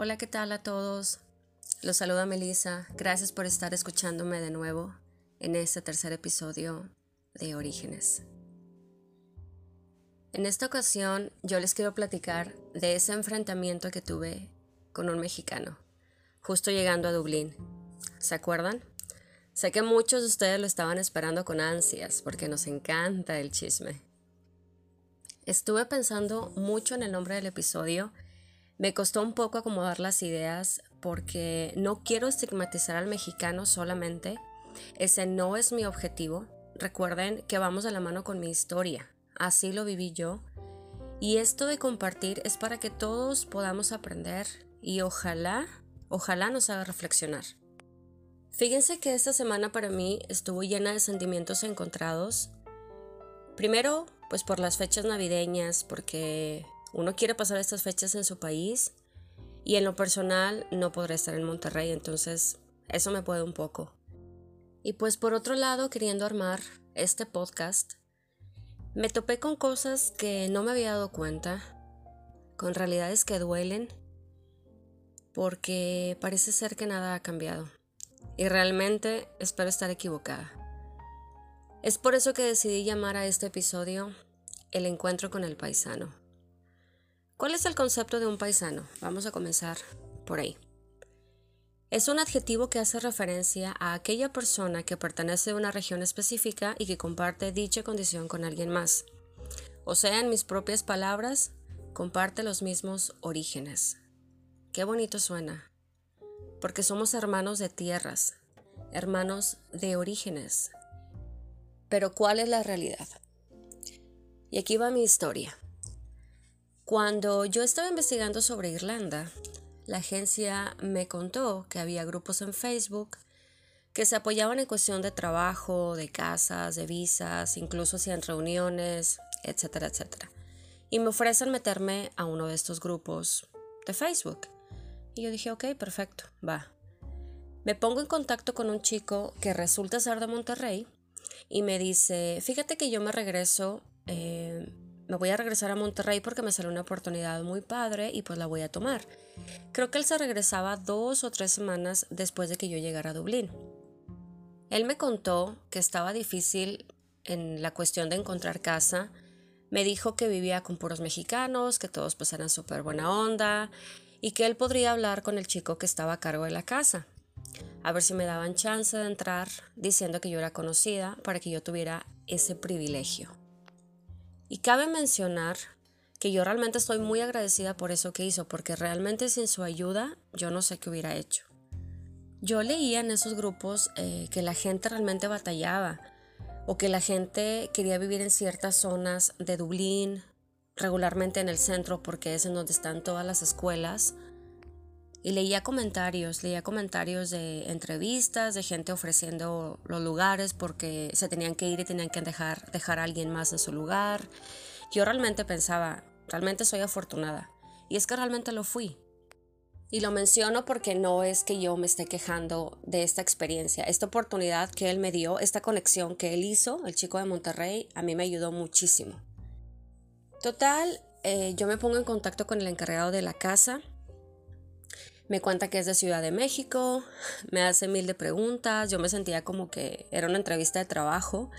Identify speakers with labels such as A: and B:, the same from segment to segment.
A: Hola, ¿qué tal a todos? Los saluda Melissa. Gracias por estar escuchándome de nuevo en este tercer episodio de Orígenes. En esta ocasión yo les quiero platicar de ese enfrentamiento que tuve con un mexicano, justo llegando a Dublín. ¿Se acuerdan? Sé que muchos de ustedes lo estaban esperando con ansias porque nos encanta el chisme. Estuve pensando mucho en el nombre del episodio. Me costó un poco acomodar las ideas porque no quiero estigmatizar al mexicano solamente. Ese no es mi objetivo. Recuerden que vamos de la mano con mi historia. Así lo viví yo. Y esto de compartir es para que todos podamos aprender y ojalá, ojalá nos haga reflexionar. Fíjense que esta semana para mí estuvo llena de sentimientos encontrados. Primero, pues por las fechas navideñas, porque uno quiere pasar estas fechas en su país y en lo personal no podré estar en Monterrey, entonces eso me puede un poco. Y pues por otro lado, queriendo armar este podcast, me topé con cosas que no me había dado cuenta, con realidades que duelen, porque parece ser que nada ha cambiado. Y realmente espero estar equivocada. Es por eso que decidí llamar a este episodio El encuentro con el paisano. ¿Cuál es el concepto de un paisano? Vamos a comenzar por ahí. Es un adjetivo que hace referencia a aquella persona que pertenece a una región específica y que comparte dicha condición con alguien más. O sea, en mis propias palabras, comparte los mismos orígenes. Qué bonito suena. Porque somos hermanos de tierras, hermanos de orígenes. Pero ¿cuál es la realidad? Y aquí va mi historia. Cuando yo estaba investigando sobre Irlanda, la agencia me contó que había grupos en Facebook que se apoyaban en cuestión de trabajo, de casas, de visas, incluso hacían reuniones, etcétera, etcétera. Y me ofrecen meterme a uno de estos grupos de Facebook. Y yo dije, ok, perfecto, va. Me pongo en contacto con un chico que resulta ser de Monterrey y me dice, fíjate que yo me regreso eh, me voy a regresar a Monterrey porque me salió una oportunidad muy padre y pues la voy a tomar. Creo que él se regresaba dos o tres semanas después de que yo llegara a Dublín. Él me contó que estaba difícil en la cuestión de encontrar casa. Me dijo que vivía con puros mexicanos, que todos pues eran súper buena onda y que él podría hablar con el chico que estaba a cargo de la casa. A ver si me daban chance de entrar diciendo que yo era conocida para que yo tuviera ese privilegio. Y cabe mencionar que yo realmente estoy muy agradecida por eso que hizo, porque realmente sin su ayuda yo no sé qué hubiera hecho. Yo leía en esos grupos eh, que la gente realmente batallaba o que la gente quería vivir en ciertas zonas de Dublín, regularmente en el centro porque es en donde están todas las escuelas. Y leía comentarios, leía comentarios de entrevistas, de gente ofreciendo los lugares porque se tenían que ir y tenían que dejar, dejar a alguien más en su lugar. Yo realmente pensaba, realmente soy afortunada. Y es que realmente lo fui. Y lo menciono porque no es que yo me esté quejando de esta experiencia. Esta oportunidad que él me dio, esta conexión que él hizo, el chico de Monterrey, a mí me ayudó muchísimo. Total, eh, yo me pongo en contacto con el encargado de la casa me cuenta que es de Ciudad de México, me hace mil de preguntas, yo me sentía como que era una entrevista de trabajo,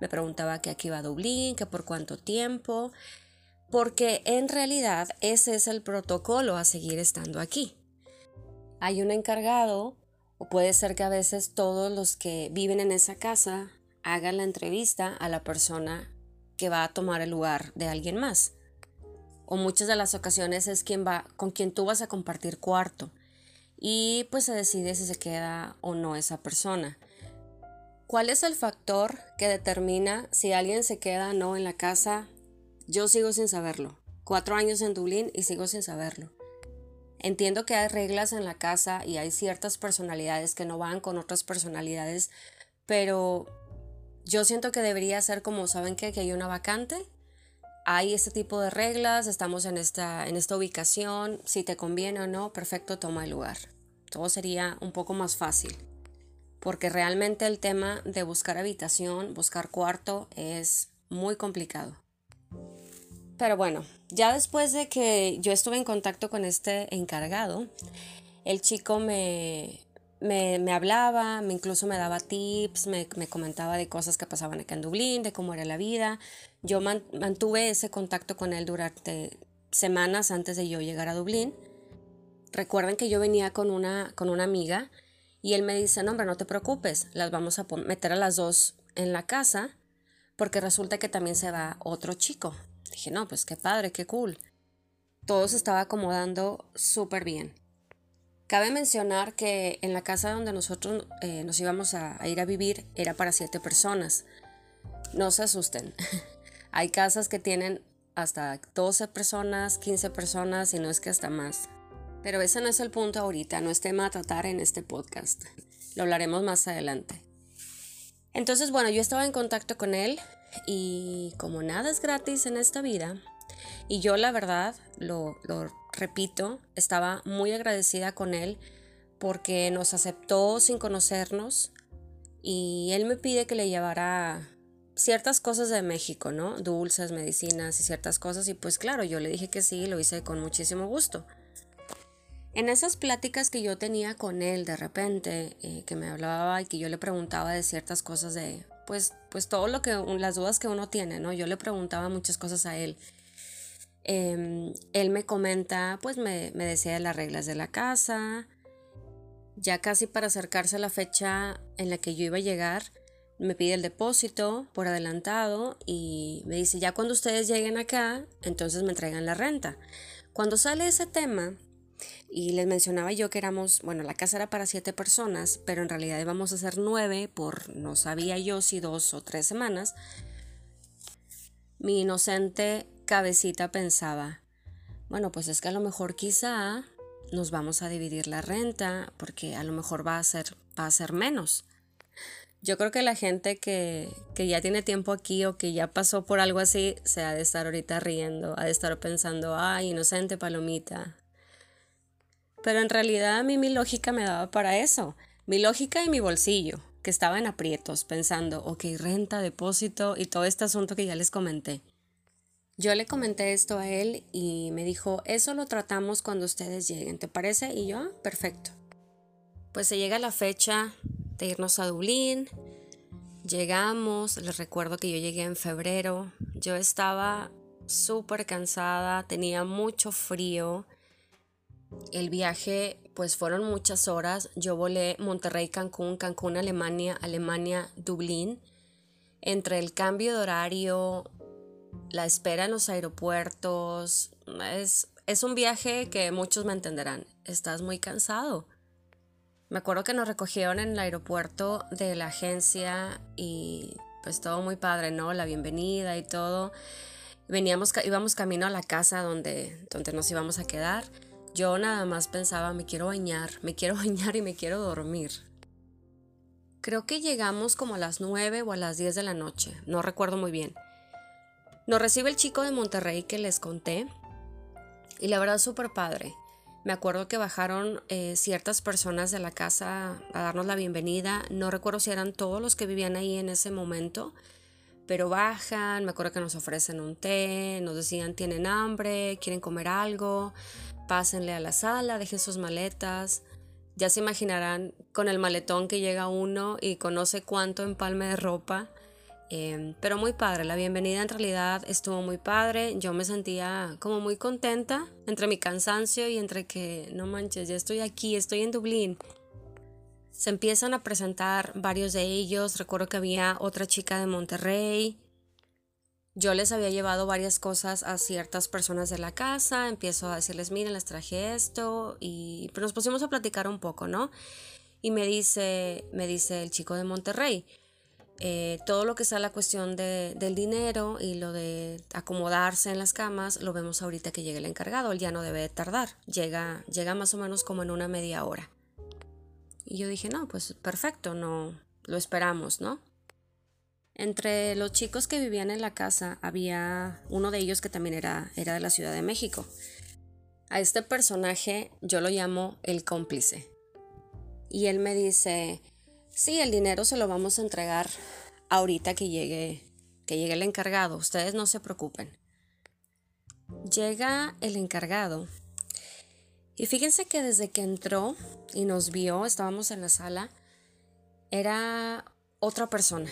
A: me preguntaba que aquí iba a Dublín, que por cuánto tiempo, porque en realidad ese es el protocolo a seguir estando aquí. Hay un encargado, o puede ser que a veces todos los que viven en esa casa hagan la entrevista a la persona que va a tomar el lugar de alguien más o muchas de las ocasiones es quien va con quien tú vas a compartir cuarto y pues se decide si se queda o no esa persona. ¿Cuál es el factor que determina si alguien se queda o no en la casa? Yo sigo sin saberlo. Cuatro años en Dublín y sigo sin saberlo. Entiendo que hay reglas en la casa y hay ciertas personalidades que no van con otras personalidades, pero yo siento que debería ser como, ¿saben qué? Que hay una vacante hay este tipo de reglas, estamos en esta, en esta ubicación, si te conviene o no, perfecto, toma el lugar. Todo sería un poco más fácil, porque realmente el tema de buscar habitación, buscar cuarto es muy complicado. Pero bueno, ya después de que yo estuve en contacto con este encargado, el chico me, me, hablaba, me incluso me daba tips, me, comentaba de cosas que pasaban acá en Dublín, de cómo era la vida. Yo mantuve ese contacto con él durante semanas antes de yo llegar a Dublín. Recuerden que yo venía con una, con una amiga y él me dice, no hombre, no te preocupes, las vamos a meter a las dos en la casa porque resulta que también se va otro chico. Dije, no, pues qué padre, qué cool. Todo se estaba acomodando súper bien. Cabe mencionar que en la casa donde nosotros eh, nos íbamos a, ir a vivir era para siete personas. No se asusten. Hay casas que tienen hasta 12 personas, 15 personas y no es que hasta más. Pero ese no es el punto ahorita, no es tema a tratar en este podcast. Lo hablaremos más adelante. Entonces, bueno, yo estaba en contacto con él y como nada es gratis en esta vida, y yo la verdad, lo, lo repito, estaba muy agradecida con él porque nos aceptó sin conocernos y él me pide que le llevara ciertas cosas de México, ¿no? Dulces, medicinas y ciertas cosas y pues claro, yo le dije que sí, lo hice con muchísimo gusto. En esas pláticas que yo tenía con él de repente, eh, que me hablaba y que yo le preguntaba de ciertas cosas de, pues, pues todo lo que, las dudas que uno tiene, ¿no? Yo le preguntaba muchas cosas a él Em, él me comenta, pues me, me decía las reglas de la casa. Ya casi para acercarse a la fecha en la que yo iba a llegar, me pide el depósito por adelantado y me dice, ya cuando ustedes lleguen acá, entonces me entregan la renta. Cuando sale ese tema, y les mencionaba yo que éramos, bueno, la casa era para siete personas, pero en realidad íbamos a ser nueve por no sabía yo si dos o tres semanas, mi inocente cabecita pensaba, bueno, pues es que a lo mejor quizá nos vamos a dividir la renta porque a lo mejor va a ser, menos. Yo creo que la gente que, que ya tiene tiempo aquí o que ya pasó por algo así se ha de estar ahorita riendo, ha de estar pensando, ay, inocente palomita. Pero en realidad a mí mi lógica me daba para eso, mi lógica y mi bolsillo, que estaba en aprietos, pensando, ok, renta, depósito y todo este asunto que ya les comenté. Yo le comenté esto a él y me dijo, eso lo tratamos cuando ustedes lleguen, ¿te parece? Y yo, ah, perfecto. Pues se llega la fecha de irnos a Dublín. Llegamos, les recuerdo que yo llegué en febrero. Yo estaba súper cansada, tenía mucho frío. El viaje, pues fueron muchas horas. Yo volé Monterrey, Cancún, Cancún, Alemania, Alemania, Dublín. Entre el cambio de horario, la espera en los aeropuertos. Es, es un viaje que muchos me entenderán. Estás muy cansado. Me acuerdo que nos recogieron en el aeropuerto de la agencia y pues todo muy padre, ¿no? La bienvenida y todo. Veníamos, íbamos camino a la casa donde, donde nos íbamos a quedar. Yo nada más pensaba, me quiero bañar, me quiero bañar y me quiero dormir. Creo que llegamos como a las 9 o a las 10 de la noche, no recuerdo muy bien. Nos recibe el chico de Monterrey que les conté y la verdad súper padre. Me acuerdo que bajaron eh, ciertas personas de la casa a darnos la bienvenida. No recuerdo si eran todos los que vivían ahí en ese momento, pero bajan, me acuerdo que nos ofrecen un té, nos decían tienen hambre, quieren comer algo, pásenle a la sala, dejen sus maletas. Ya se imaginarán con el maletón que llega uno y conoce cuánto empalme de ropa. Em, pero muy padre, la bienvenida en realidad estuvo muy padre, yo me sentía como muy contenta entre mi cansancio y entre que, no manches, ya estoy aquí, estoy en Dublín. Se empiezan a presentar varios de ellos, recuerdo que había otra chica de Monterrey, yo les había llevado varias cosas a ciertas personas de la casa, empiezo a decirles, miren, les traje esto y nos pusimos a platicar un poco, ¿no? Y me dice, me dice el chico de Monterrey, eh, todo lo que sea la cuestión de, del dinero y lo de acomodarse en las camas, lo vemos ahorita que llegue el encargado, él ya no debe tardar, llega, llega más o menos como en una media hora. Y yo dije, no, pues perfecto, no, lo esperamos, ¿no? Entre los chicos que vivían en la casa había uno de ellos que también era, era de la Ciudad de México. A este personaje yo lo llamo el cómplice. Y él me dice, Sí, el dinero se lo vamos a entregar ahorita que llegue, que llegue el encargado. Ustedes no se preocupen. llega el encargado. Y fíjense que desde que entró y nos vio, estábamos en la sala, era otra persona.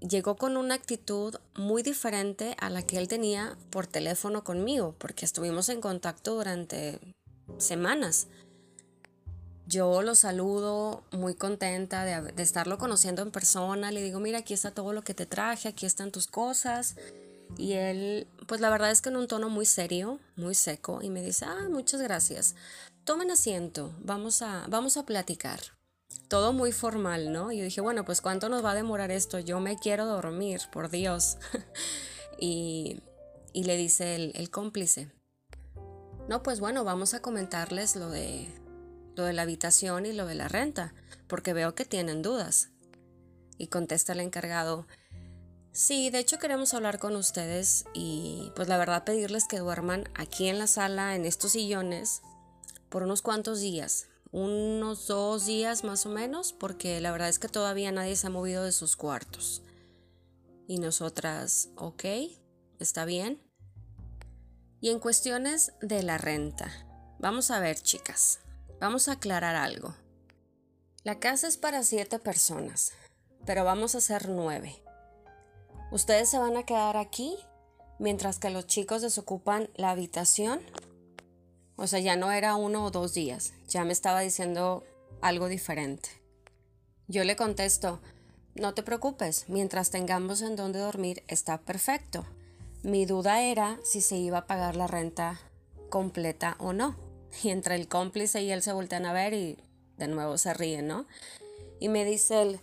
A: Llegó con una actitud muy diferente a la que él tenía por teléfono conmigo, porque estuvimos en contacto durante semanas. Yo lo saludo muy contenta de, estarlo conociendo en persona. Le digo, mira, aquí está todo lo que te traje, aquí están tus cosas. Y él, pues la verdad es que en un tono muy serio, muy seco, y me dice, ah, muchas gracias. Tomen asiento, vamos a, vamos a platicar. Todo muy formal, ¿no? Y yo dije, bueno, pues ¿cuánto nos va a demorar esto? Yo me quiero dormir, por Dios. y, y, le dice el cómplice, no, pues bueno, vamos a comentarles lo de, lo de la habitación y lo de la renta, porque veo que tienen dudas. Y contesta el encargado, Sí, de hecho queremos hablar con ustedes y pues la verdad pedirles que duerman aquí en la sala, en estos sillones, por unos cuantos días, unos dos días más o menos, porque la verdad es que todavía nadie se ha movido de sus cuartos. Y nosotras, ok, está bien. Y en cuestiones de la renta, vamos a ver chicas, vamos a aclarar algo. La casa es para siete personas, pero vamos a hacer nueve. Ustedes se van a quedar aquí mientras que los chicos desocupan la habitación. O sea, ya no era uno o dos días, ya me estaba diciendo algo diferente. Yo le contesto, no te preocupes, mientras tengamos en dónde dormir está perfecto. Mi duda era si se iba a pagar la renta completa o no. Y entre el cómplice y él se voltean a ver y de nuevo se ríen, ¿no? Y me dice él,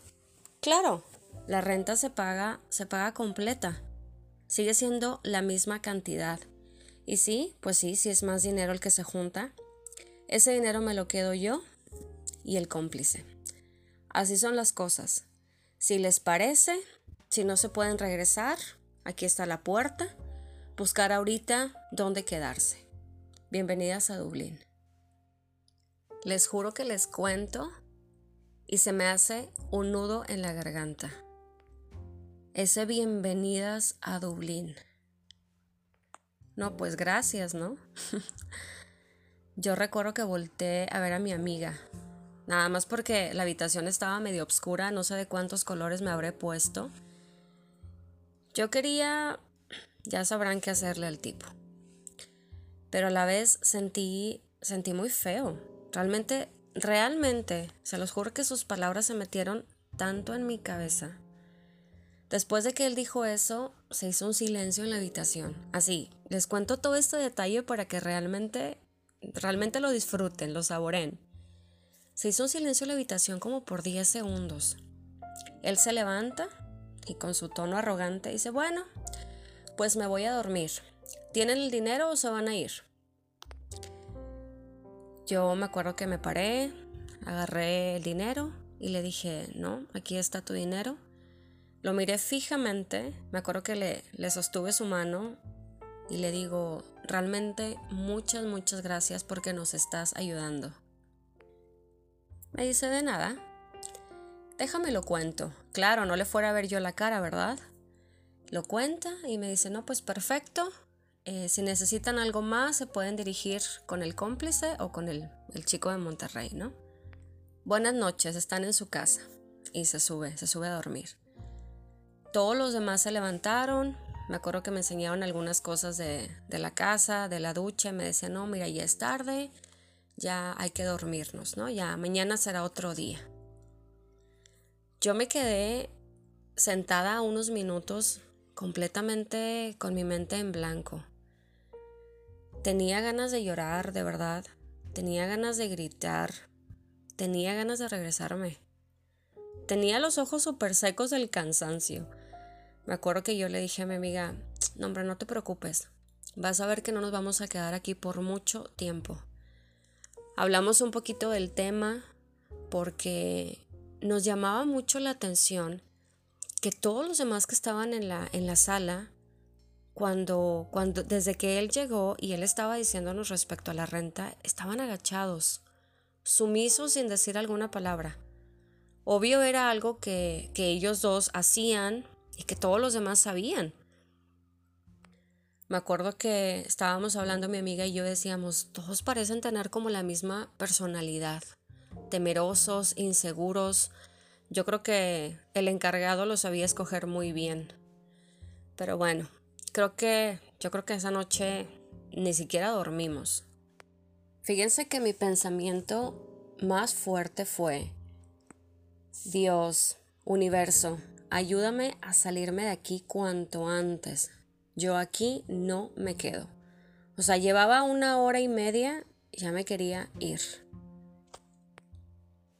A: claro, la renta se paga, se paga completa. Sigue siendo la misma cantidad. Y sí, pues sí, si es más dinero el que se junta. Ese dinero me lo quedo yo y el cómplice. Así son las cosas. Si les parece, si no se pueden regresar, aquí está la puerta. Buscar ahorita dónde quedarse. Bienvenidas a Dublín. Les juro que les cuento y se me hace un nudo en la garganta ese bienvenidas a Dublín. No, pues gracias, ¿no? Yo recuerdo que volteé a ver a mi amiga, nada más porque la habitación estaba medio oscura, no sé de cuántos colores me habré puesto. Yo quería, ya sabrán qué hacerle al tipo. Pero a la vez sentí, sentí muy feo. Realmente, realmente, se los juro que sus palabras se metieron tanto en mi cabeza Después de que él dijo eso, se hizo un silencio en la habitación. Así, les cuento todo este detalle para que realmente, realmente lo disfruten, lo saboren. Se hizo un silencio en la habitación como por 10 segundos. Él se levanta y con su tono arrogante dice, bueno, pues me voy a dormir. ¿Tienen el dinero o se van a ir? Yo me acuerdo que me paré, agarré el dinero y le dije, no, aquí está tu dinero lo miré fijamente, me acuerdo que le, le sostuve su mano y le digo, realmente muchas, muchas gracias porque nos estás ayudando. Me dice de nada. Déjame lo cuento. Claro, no le fuera a ver yo la cara, ¿verdad? Lo cuenta y me dice, no, pues perfecto. Eh, si necesitan algo más, se pueden dirigir con el cómplice o con el, chico de Monterrey, ¿no? Buenas noches, están en su casa. Y se sube, se sube a dormir. Todos los demás se levantaron. Me acuerdo que me enseñaron algunas cosas de, la casa, de la ducha. Me decían, no, mira, ya es tarde, ya hay que dormirnos, ¿no? Ya mañana será otro día. Yo me quedé sentada unos minutos completamente con mi mente en blanco. Tenía ganas de llorar, de verdad. Tenía ganas de gritar. Tenía ganas de regresarme. Tenía los ojos súper secos del cansancio. Me acuerdo que yo le dije a mi amiga, no hombre, no te preocupes, vas a ver que no nos vamos a quedar aquí por mucho tiempo. Hablamos un poquito del tema porque nos llamaba mucho la atención que todos los demás que estaban en la, en la sala, cuando, cuando, desde que él llegó y él estaba diciéndonos respecto a la renta, estaban agachados, sumisos sin decir alguna palabra. Obvio era algo que, que ellos dos hacían y que todos los demás sabían. Me acuerdo que estábamos hablando mi amiga y yo decíamos, todos parecen tener como la misma personalidad, temerosos, inseguros. Yo creo que el encargado lo sabía escoger muy bien. Pero bueno, creo que yo creo que esa noche ni siquiera dormimos. Fíjense que mi pensamiento más fuerte fue, Dios, universo, ayúdame a salirme de aquí cuanto antes. Yo aquí no me quedo. O sea, llevaba una hora y media ya me quería ir.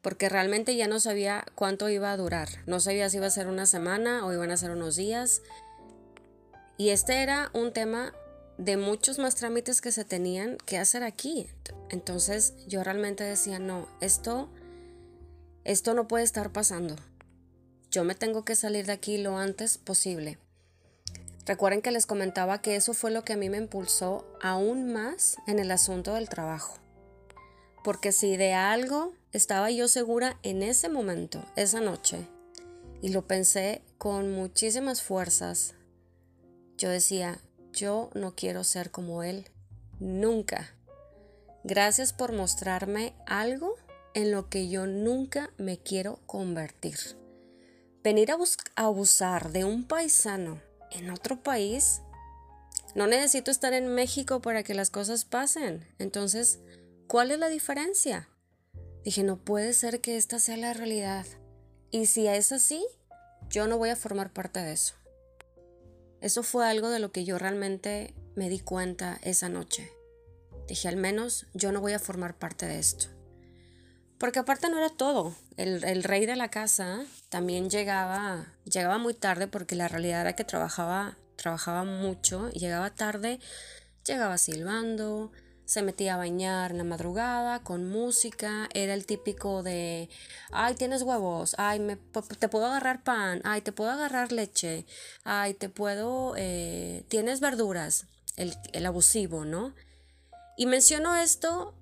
A: Porque realmente ya no sabía cuánto iba a durar. No sabía si iba a ser una semana o iban a ser unos días. Y este era un tema de muchos más trámites que se tenían que hacer aquí. Entonces yo realmente decía, no, esto, esto no puede estar pasando. Yo me tengo que salir de aquí lo antes posible. Recuerden que les comentaba que eso fue lo que a mí me impulsó aún más en el asunto del trabajo. Porque si de algo estaba yo segura en ese momento, esa noche, y lo pensé con muchísimas fuerzas, yo decía, yo no quiero ser como él, nunca. Gracias por mostrarme algo en lo que yo nunca me quiero convertir. Venir a, abusar de un paisano en otro país, no necesito estar en México para que las cosas pasen. Entonces, ¿cuál es la diferencia? Dije, no puede ser que esta sea la realidad. Y si es así, yo no voy a formar parte de eso. Eso fue algo de lo que yo realmente me di cuenta esa noche. Dije, al menos yo no voy a formar parte de esto. Porque aparte no era todo. El, rey de la casa también llegaba, llegaba muy tarde porque la realidad era que trabajaba, trabajaba mucho, llegaba tarde, llegaba silbando, se metía a bañar en la madrugada con música, era el típico de, ay, tienes huevos, ay, me, te puedo agarrar pan, ay, te puedo agarrar leche, ay, te puedo, eh, tienes verduras, el, el abusivo, ¿no? Y menciono esto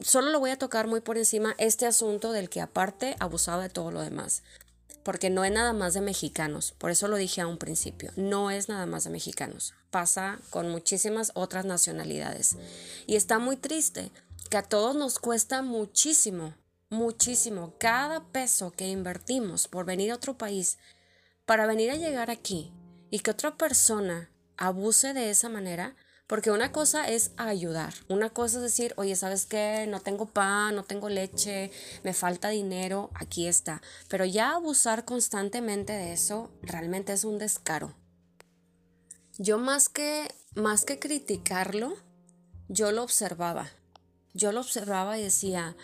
A: solo lo voy a tocar muy por encima este asunto del que aparte abusaba de todo lo demás. Porque no es nada más de mexicanos, por eso lo dije a un principio, no es nada más de mexicanos, pasa con muchísimas otras nacionalidades. Y está muy triste que a todos nos cuesta muchísimo, muchísimo, cada peso que invertimos por venir a otro país, para venir a llegar aquí y que otra persona abuse de esa manera, porque una cosa es ayudar, una cosa es decir, oye, ¿sabes qué? No tengo pan, no tengo leche, me falta dinero, aquí está. Pero ya abusar constantemente de eso realmente es un descaro. Yo más que, más que criticarlo, yo lo observaba. Yo lo observaba y decía,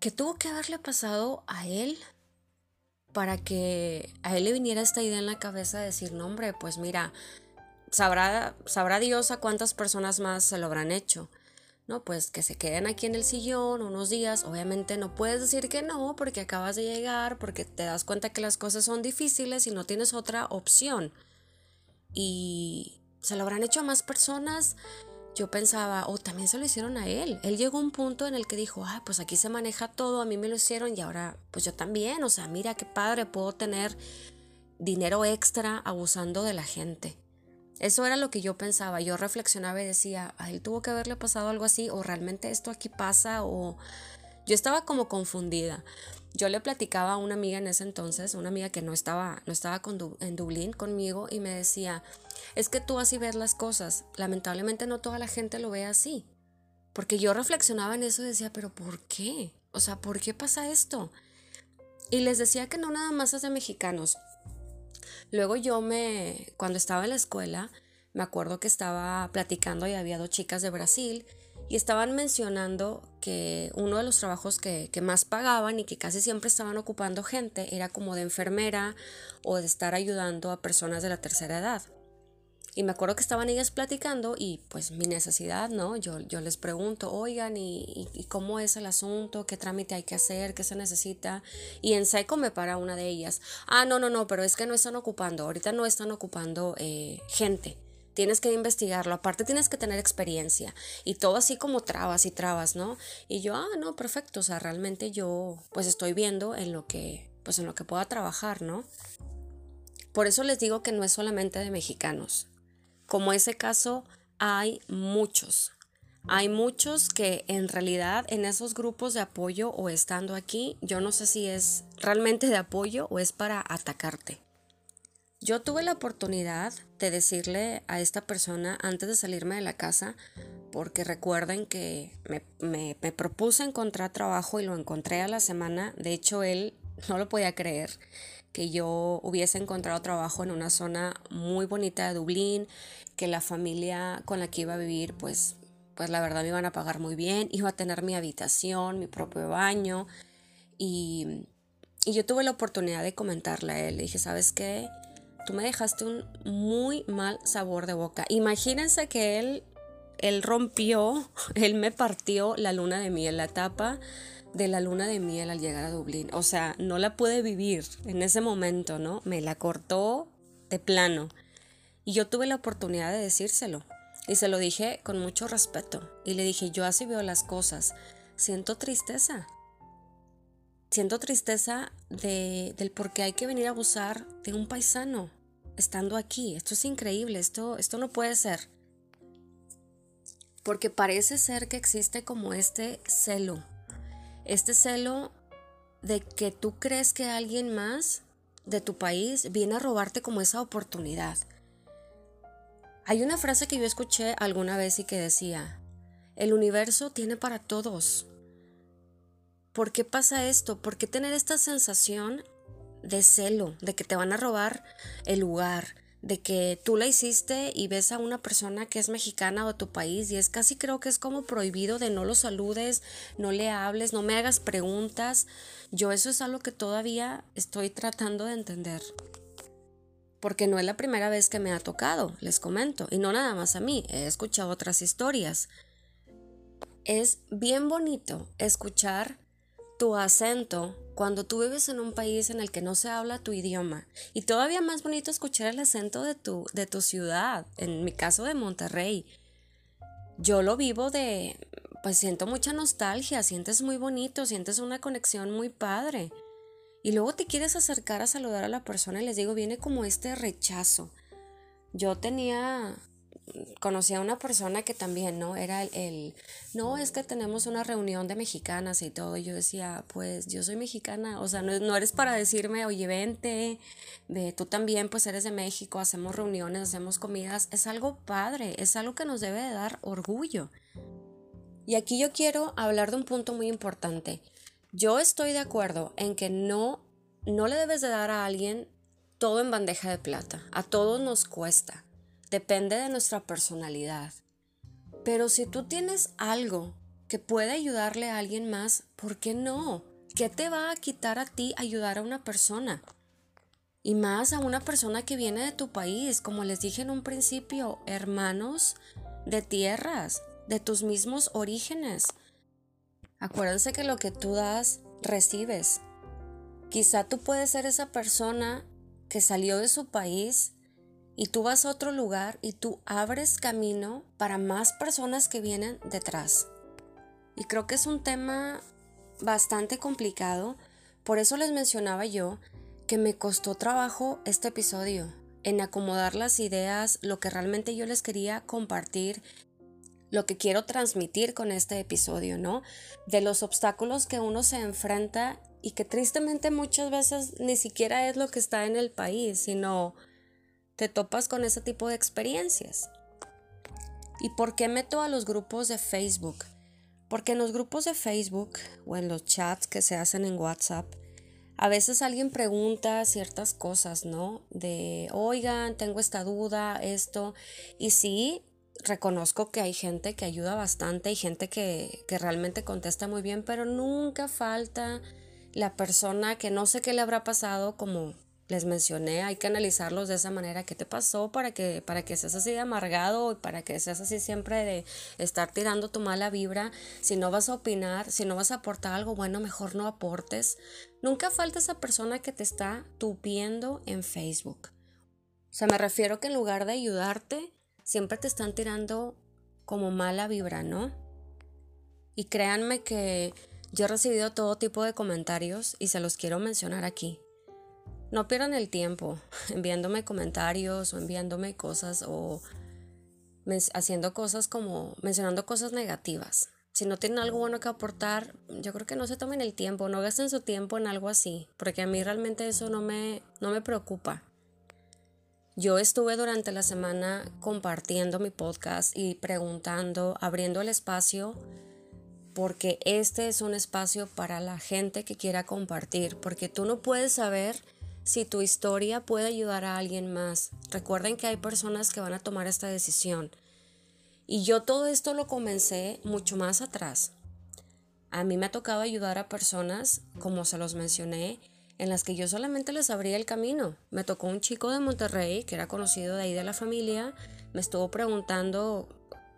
A: ¿qué tuvo que haberle pasado a él para que a él le viniera esta idea en la cabeza de decir, no hombre, pues mira, sabrá, sabrá Dios a cuántas personas más se lo habrán hecho. No, pues que se queden aquí en el sillón unos días. Obviamente no puedes decir que no porque acabas de llegar, porque te das cuenta que las cosas son difíciles y no tienes otra opción. Y se lo habrán hecho a más personas. Yo pensaba, o oh, también se lo hicieron a él. Él llegó a un punto en el que dijo, ah, pues aquí se maneja todo, a mí me lo hicieron y ahora pues yo también. O sea, mira qué padre, puedo tener dinero extra abusando de la gente. Eso era lo que yo pensaba. Yo reflexionaba y decía, a él tuvo que haberle pasado algo así, o realmente esto aquí pasa, o yo estaba como confundida. Yo le platicaba a una amiga en ese entonces, una amiga que no estaba, no estaba en Dublín conmigo, y me decía, es que tú así ves las cosas. Lamentablemente no toda la gente lo ve así. Porque yo reflexionaba en eso y decía, pero ¿por qué? O sea, ¿por qué pasa esto? Y les decía que no nada más es de mexicanos. Luego yo me, cuando estaba en la escuela, me acuerdo que estaba platicando y había dos chicas de Brasil y estaban mencionando que uno de los trabajos que, que, más pagaban y que casi siempre estaban ocupando gente era como de enfermera o de estar ayudando a personas de la tercera edad. Y me acuerdo que estaban ellas platicando y pues mi necesidad, ¿no? Yo, yo les pregunto, oigan, ¿y, ¿y, cómo es el asunto? ¿Qué trámite hay que hacer? ¿Qué se necesita? Y en seco me para una de ellas. Ah, no, no, no, pero es que no están ocupando, ahorita no están ocupando eh, gente. Tienes que investigarlo, aparte tienes que tener experiencia y todo así como trabas y trabas, ¿no? Y yo, ah, no, perfecto, o sea, realmente yo pues estoy viendo en lo que, pues en lo que pueda trabajar, ¿no? Por eso les digo que no es solamente de mexicanos como ese caso hay muchos. Hay muchos que en realidad en esos grupos de apoyo o estando aquí, yo no sé si es realmente de apoyo o es para atacarte. Yo tuve la oportunidad de decirle a esta persona antes de salirme de la casa, porque recuerden que me, propuse encontrar trabajo y lo encontré a la semana. De hecho, él no lo podía creer que yo hubiese encontrado trabajo en una zona muy bonita de Dublín, que la familia con la que iba a vivir, pues, pues la verdad me iban a pagar muy bien, iba a tener mi habitación, mi propio baño y, y yo tuve la oportunidad de comentarle a él. Le dije, ¿sabes qué? tú me dejaste un muy mal sabor de boca. Imagínense que él, él rompió, él me partió la luna de miel, la tapa de la luna de miel al llegar a Dublín. O sea, no la pude vivir en ese momento, ¿no? Me la cortó de plano. Y yo tuve la oportunidad de decírselo. Y se lo dije con mucho respeto. Y le dije, yo así veo las cosas. Siento tristeza siento tristeza de, del por qué hay que venir a abusar de un paisano estando aquí. Esto es increíble, esto, esto no puede ser. Porque parece ser que existe como este celo. Este celo de que tú crees que alguien más de tu país viene a robarte como esa oportunidad. Hay una frase que yo escuché alguna vez y que decía, el universo tiene para todos. ¿Por qué pasa esto? ¿Por qué tener esta sensación de celo, de que te van a robar el lugar, de que tú la hiciste y ves a una persona que es mexicana o de tu país y es casi creo que es como prohibido de no lo saludes, no le hables, no me hagas preguntas. Yo eso es algo que todavía estoy tratando de entender. Porque no es la primera vez que me ha tocado, les comento, y no nada más a mí, he escuchado otras historias. Es bien bonito escuchar tu acento cuando tú vives en un país en el que no se habla tu idioma. Y todavía más bonito escuchar el acento de tu, de tu ciudad, en mi caso de Monterrey. Yo lo vivo de, pues siento mucha nostalgia, sientes muy bonito, sientes una conexión muy padre. Y luego te quieres acercar a saludar a la persona y les digo, viene como este rechazo. Yo tenía conocí a una persona que también, ¿no? Era el, no, es que tenemos una reunión de mexicanas y todo. Y yo decía, pues yo soy mexicana, o sea, no, no eres para decirme, oye, vente, de, tú también, pues eres de México, hacemos reuniones, hacemos comidas. Es algo padre, es algo que nos debe de dar orgullo. Y aquí yo quiero hablar de un punto muy importante. Yo estoy de acuerdo en que no, no le debes de dar a alguien todo en bandeja de plata. A todos nos cuesta. Depende de nuestra personalidad. Pero si tú tienes algo que puede ayudarle a alguien más, ¿por qué no? ¿Qué te va a quitar a ti ayudar a una persona? Y más a una persona que viene de tu país, como les dije en un principio, hermanos de tierras, de tus mismos orígenes. Acuérdense que lo que tú das, recibes. Quizá tú puedes ser esa persona que salió de su país y tú vas a otro lugar y tú abres camino para más personas que vienen detrás. Y creo que es un tema bastante complicado, por eso les mencionaba yo que me costó trabajo este episodio, en acomodar las ideas, lo que realmente yo les quería compartir, lo que quiero transmitir con este episodio, ¿no? De los obstáculos que uno se enfrenta y que tristemente muchas veces ni siquiera es lo que está en el país, sino te topas con ese tipo de experiencias. ¿Y por qué meto a los grupos de Facebook? Porque en los grupos de Facebook o en los chats que se hacen en WhatsApp, a veces alguien pregunta ciertas cosas, ¿no? De, oigan, tengo esta duda, esto. Y sí, reconozco que hay gente que ayuda bastante, hay gente que, que realmente contesta muy bien, pero nunca falta la persona que no sé qué le habrá pasado, como les mencioné, hay que analizarlos de esa manera. ¿Qué te pasó para que, para que seas así de amargado y para que seas así siempre de estar tirando tu mala vibra? Si no vas a opinar, si no vas a aportar algo bueno, mejor no aportes. Nunca falta esa persona que te está tupiendo en Facebook. O sea, me refiero que en lugar de ayudarte, siempre te están tirando como mala vibra, ¿no? Y créanme que yo he recibido todo tipo de comentarios y se los quiero mencionar aquí. No pierdan el tiempo enviándome comentarios o enviándome cosas o haciendo cosas como mencionando cosas negativas. Si no tienen algo bueno que aportar, yo creo que no se tomen el tiempo, no gasten su tiempo en algo así, porque a mí realmente eso no me, no me preocupa. Yo estuve durante la semana compartiendo mi podcast y preguntando, abriendo el espacio, porque este es un espacio para la gente que quiera compartir, porque tú no puedes saber si tu historia puede ayudar a alguien más. Recuerden que hay personas que van a tomar esta decisión. Y yo todo esto lo comencé mucho más atrás. A mí me ha tocado ayudar a personas, como se los mencioné, en las que yo solamente les abría el camino. Me tocó un chico de Monterrey, que era conocido de ahí de la familia, me estuvo preguntando,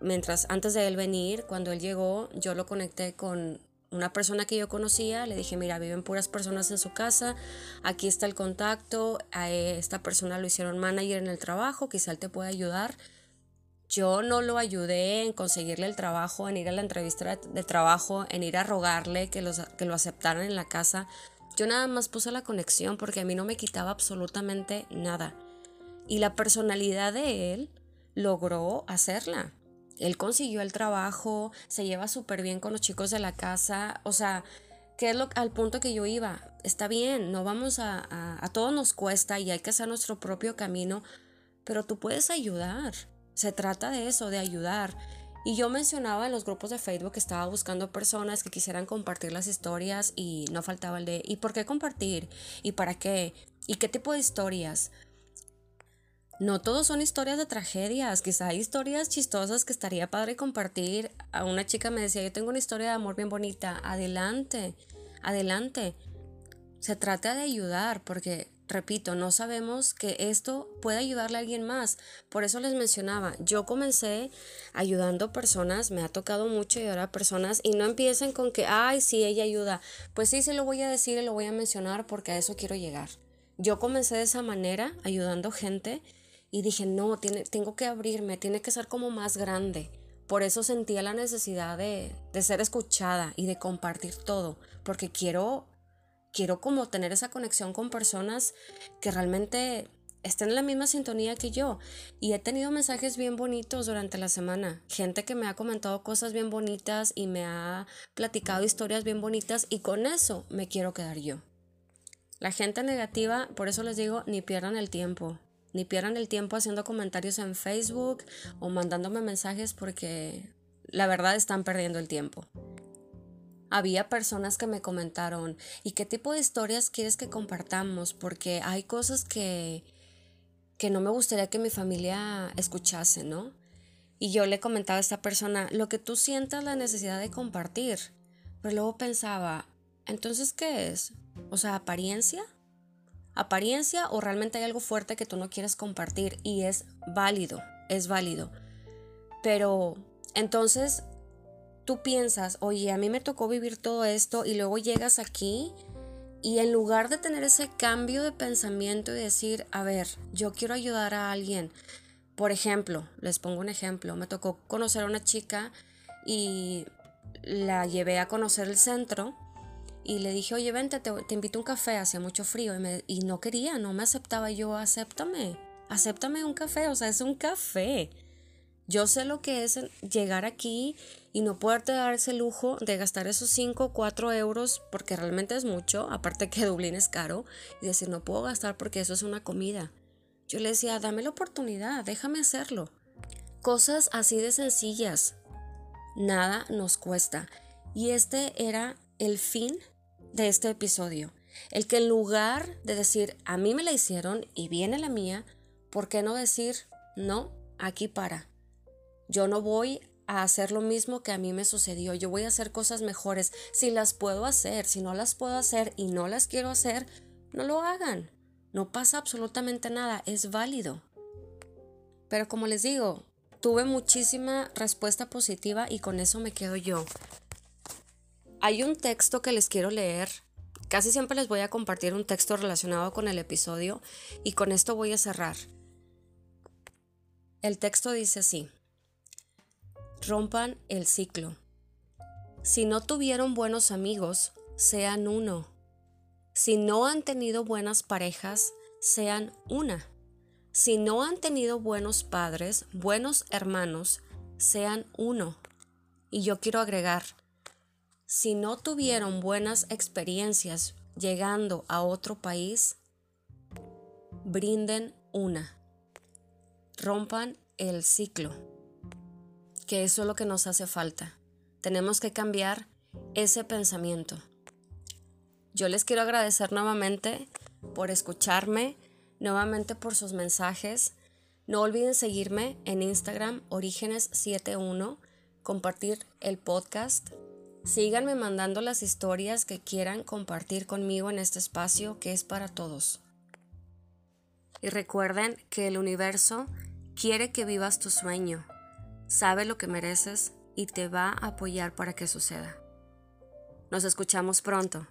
A: mientras antes de él venir, cuando él llegó, yo lo conecté con una persona que yo conocía, le dije, mira, viven puras personas en su casa, aquí está el contacto, a esta persona lo hicieron manager en el trabajo, quizá él te pueda ayudar. Yo no lo ayudé en conseguirle el trabajo, en ir a la entrevista de trabajo, en ir a rogarle que, los, que lo aceptaran en la casa. Yo nada más puse la conexión porque a mí no me quitaba absolutamente nada. Y la personalidad de él logró hacerla él consiguió el trabajo, se lleva súper bien con los chicos de la casa, o sea, ¿qué es lo al punto que yo iba? Está bien, no vamos a, a, a todos nos cuesta y hay que hacer nuestro propio camino, pero tú puedes ayudar. Se trata de eso, de ayudar. Y yo mencionaba en los grupos de Facebook que estaba buscando personas que quisieran compartir las historias y no faltaba el de ¿y por qué compartir? ¿Y para qué? ¿Y qué tipo de historias? No todos son historias de tragedias, quizá hay historias chistosas que estaría padre compartir. A una chica me decía, yo tengo una historia de amor bien bonita, adelante, adelante. Se trata de ayudar porque, repito, no sabemos que esto puede ayudarle a alguien más. Por eso les mencionaba, yo comencé ayudando personas, me ha tocado mucho ayudar a personas y no empiecen con que, ay, sí, ella ayuda. Pues sí, se lo voy a decir y lo voy a mencionar porque a eso quiero llegar. Yo comencé de esa manera, ayudando gente y dije, no, tiene, tengo que abrirme, tiene que ser como más grande. Por eso sentía la necesidad de, de ser escuchada y de compartir todo, porque quiero, quiero como tener esa conexión con personas que realmente estén en la misma sintonía que yo. Y he tenido mensajes bien bonitos durante la semana. Gente que me ha comentado cosas bien bonitas y me ha platicado historias bien bonitas y con eso me quiero quedar yo. La gente negativa, por eso les digo, ni pierdan el tiempo ni pierdan el tiempo haciendo comentarios en Facebook o mandándome mensajes porque la verdad están perdiendo el tiempo. Había personas que me comentaron, ¿y qué tipo de historias quieres que compartamos? Porque hay cosas que, que no me gustaría que mi familia escuchase, ¿no? Y yo le comentaba a esta persona, lo que tú sientas la necesidad de compartir. Pero luego pensaba, ¿entonces qué es? O sea, apariencia apariencia o realmente hay algo fuerte que tú no quieres compartir y es válido, es válido. Pero entonces tú piensas, oye, a mí me tocó vivir todo esto y luego llegas aquí y en lugar de tener ese cambio de pensamiento y decir, a ver, yo quiero ayudar a alguien, por ejemplo, les pongo un ejemplo, me tocó conocer a una chica y la llevé a conocer el centro y le dije, oye, vente, te, invito a un café, hacía mucho frío y, me, y no quería, no me aceptaba. yo, acéptame, acéptame un café, o sea, es un café. Yo sé lo que es llegar aquí y no poderte dar ese lujo de gastar esos 5 o 4 euros porque realmente es mucho, aparte que Dublín es caro, y decir, no puedo gastar porque eso es una comida. Yo le decía, dame la oportunidad, déjame hacerlo. Cosas así de sencillas. Nada nos cuesta. Y este era el fin de este episodio. El que en lugar de decir, a mí me la hicieron y viene la mía, ¿por qué no decir, no, aquí para? Yo no voy a hacer lo mismo que a mí me sucedió, yo voy a hacer cosas mejores. Si las puedo hacer, si no las puedo hacer y no las quiero hacer, no lo hagan. No pasa absolutamente nada, es válido. Pero como les digo, tuve muchísima respuesta positiva y con eso me quedo yo. Hay un texto que les quiero leer. Casi siempre les voy a compartir un texto relacionado con el episodio y con esto voy a cerrar. El texto dice así. Rompan el ciclo. Si no tuvieron buenos amigos, sean uno. Si no han tenido buenas parejas, sean una. Si no han tenido buenos padres, buenos hermanos, sean uno. Y yo quiero agregar, si no tuvieron buenas experiencias llegando a otro país, brinden una. Rompan el ciclo, que eso es lo que nos hace falta. Tenemos que cambiar ese pensamiento. Yo les quiero agradecer nuevamente por escucharme, nuevamente por sus mensajes. No olviden seguirme en Instagram Orígenes71, compartir el podcast. Síganme mandando las historias que quieran compartir conmigo en este espacio que es para todos. Y recuerden que el universo quiere que vivas tu sueño, sabe lo que mereces y te va a apoyar para que suceda. Nos escuchamos pronto.